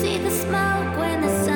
faded when the cold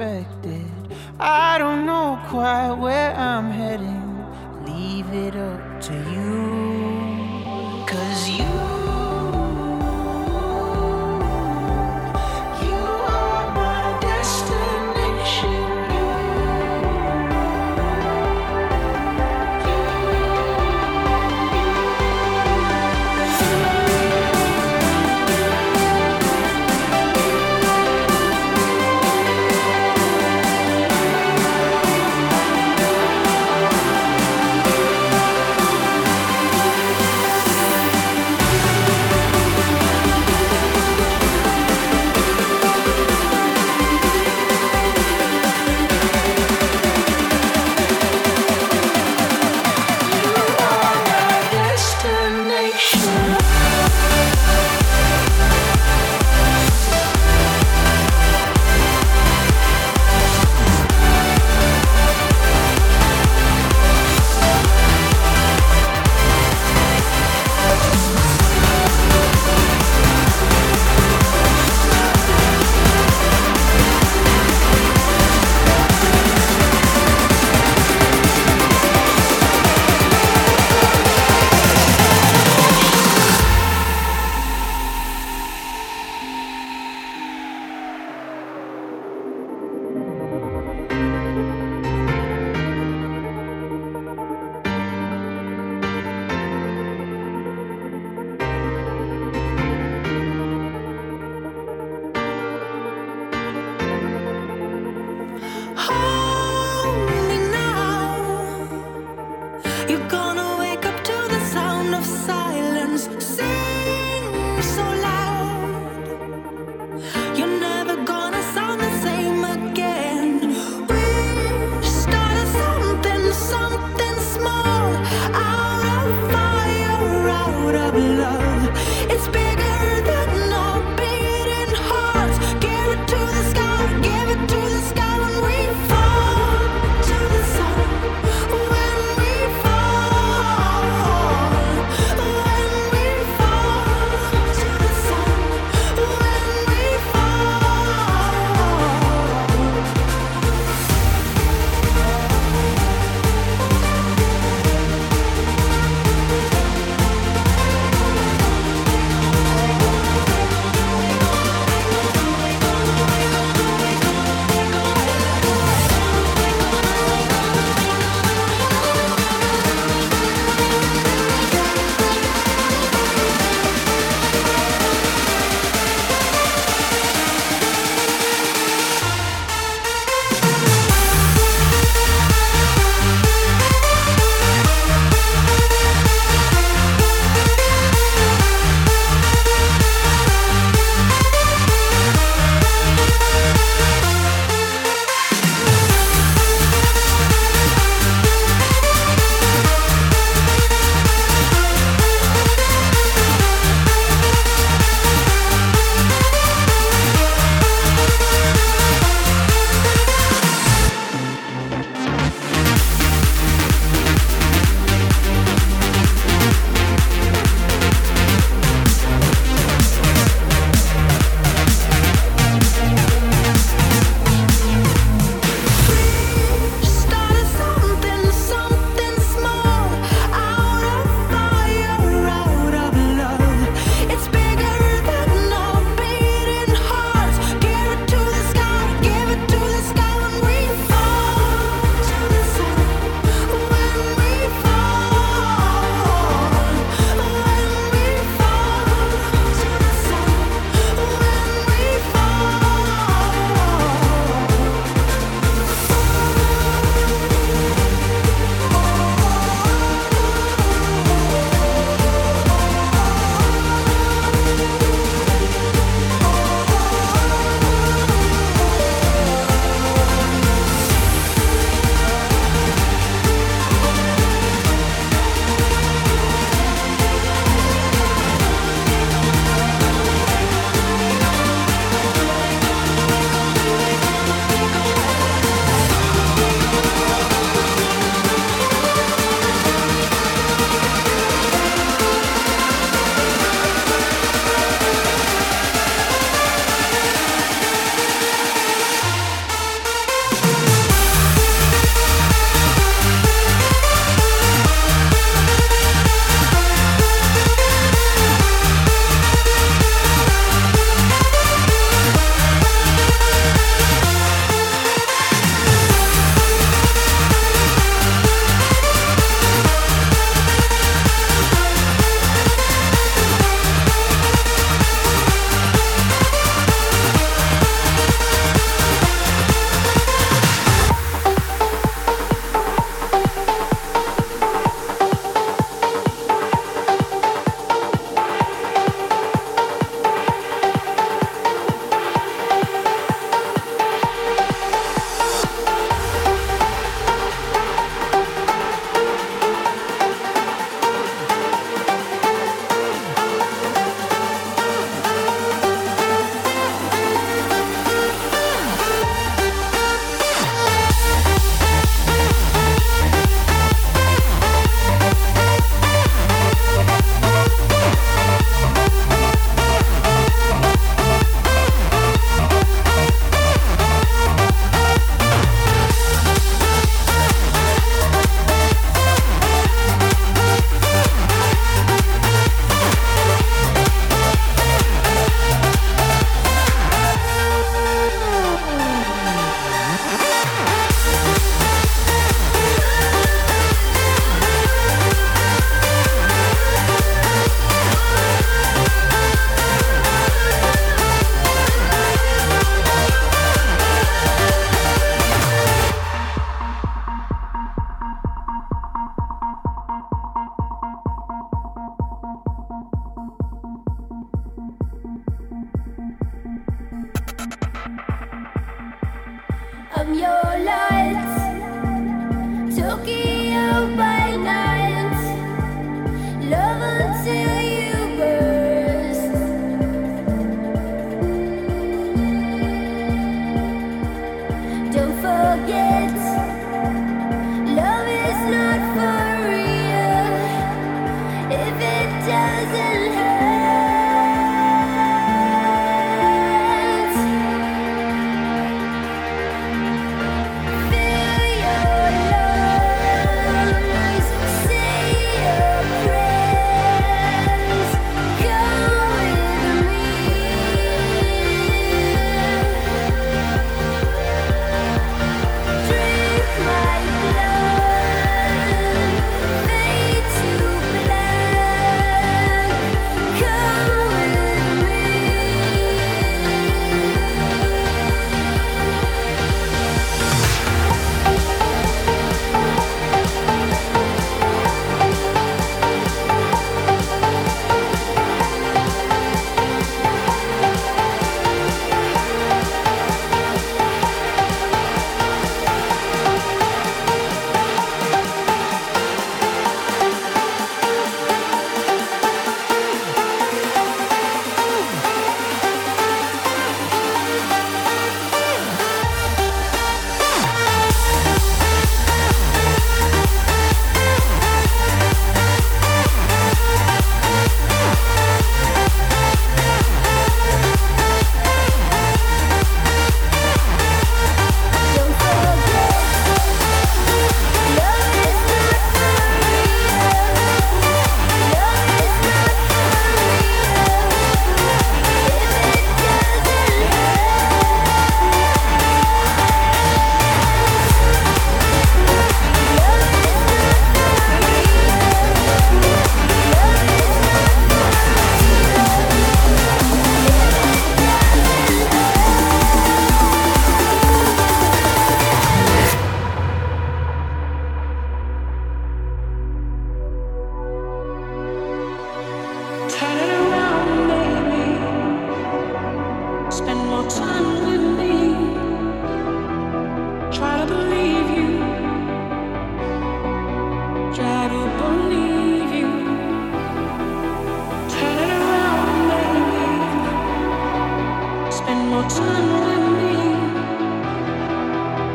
expected. I don't know quite where I'm heading. Leave it up to you.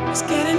It's getting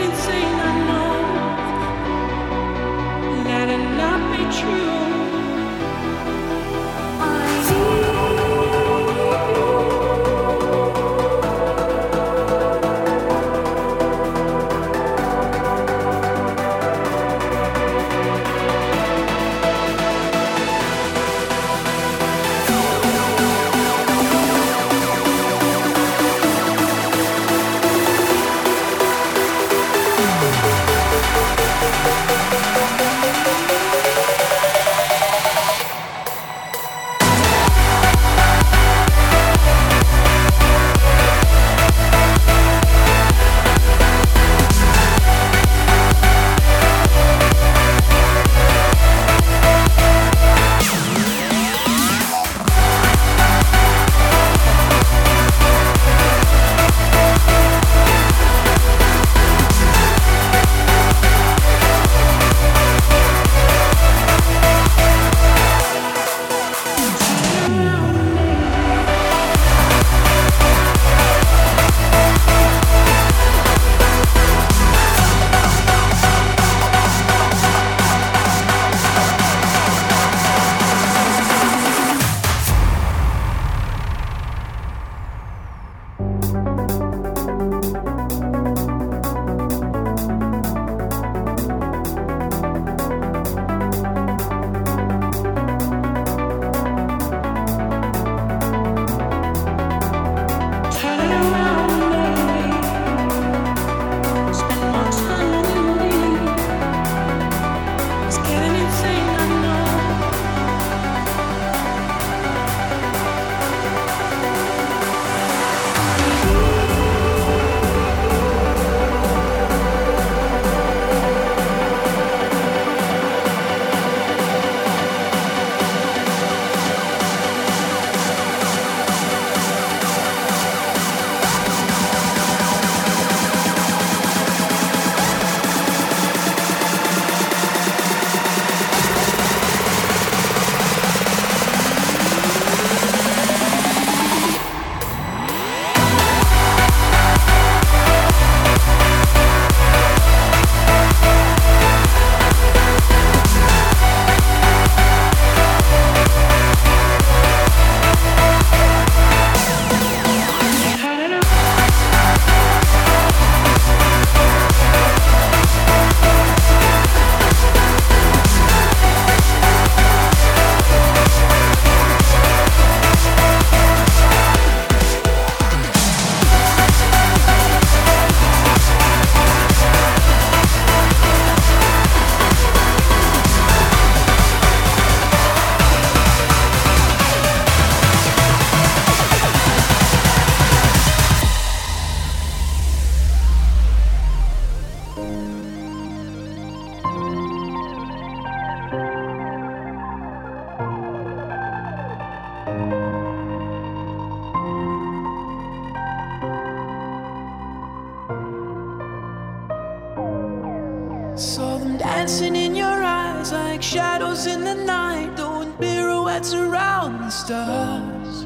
shadows in the night, doing pirouettes around the stars.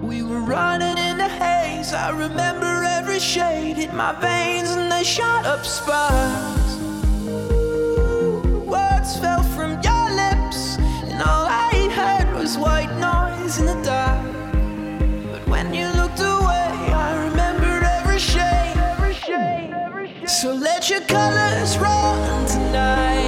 We were running in the haze. I remember every shade hit my veins and they shot up sparks. Words fell from your lips, and all I heard was white noise in the dark. But when you looked away, I remembered every shade. Every shade, every shade. So let your colors run tonight.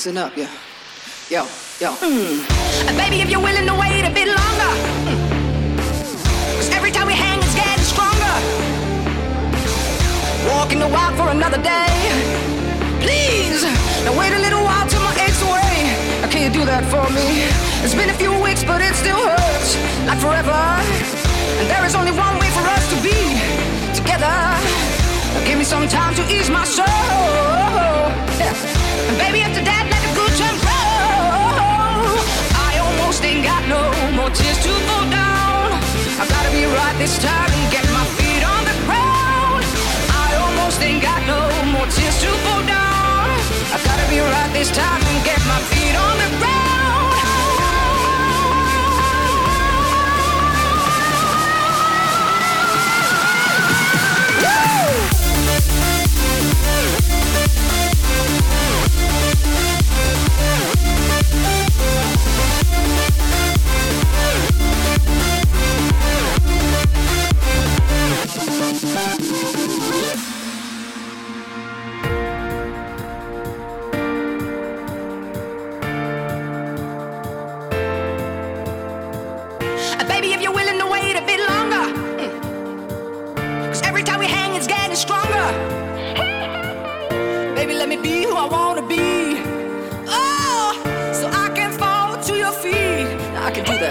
Listen up, yo. Yo, yo. And baby, if you're willing to wait a bit longer. Cause every time we hang, it's getting stronger. Walking the walk for another day. Please, now wait a little while till my aches away. Now, can you do that for me? It's been a few weeks, but it still hurts. Like forever. And there is only one way for us to be together. Give me some time to ease my soul. And baby, after that, let the good time roll. I almost ain't got no more tears to fall down. I gotta be right this time and get my feet on the ground. I almost ain't got no more tears to fall down. I gotta be right this time and get my feet on the ground.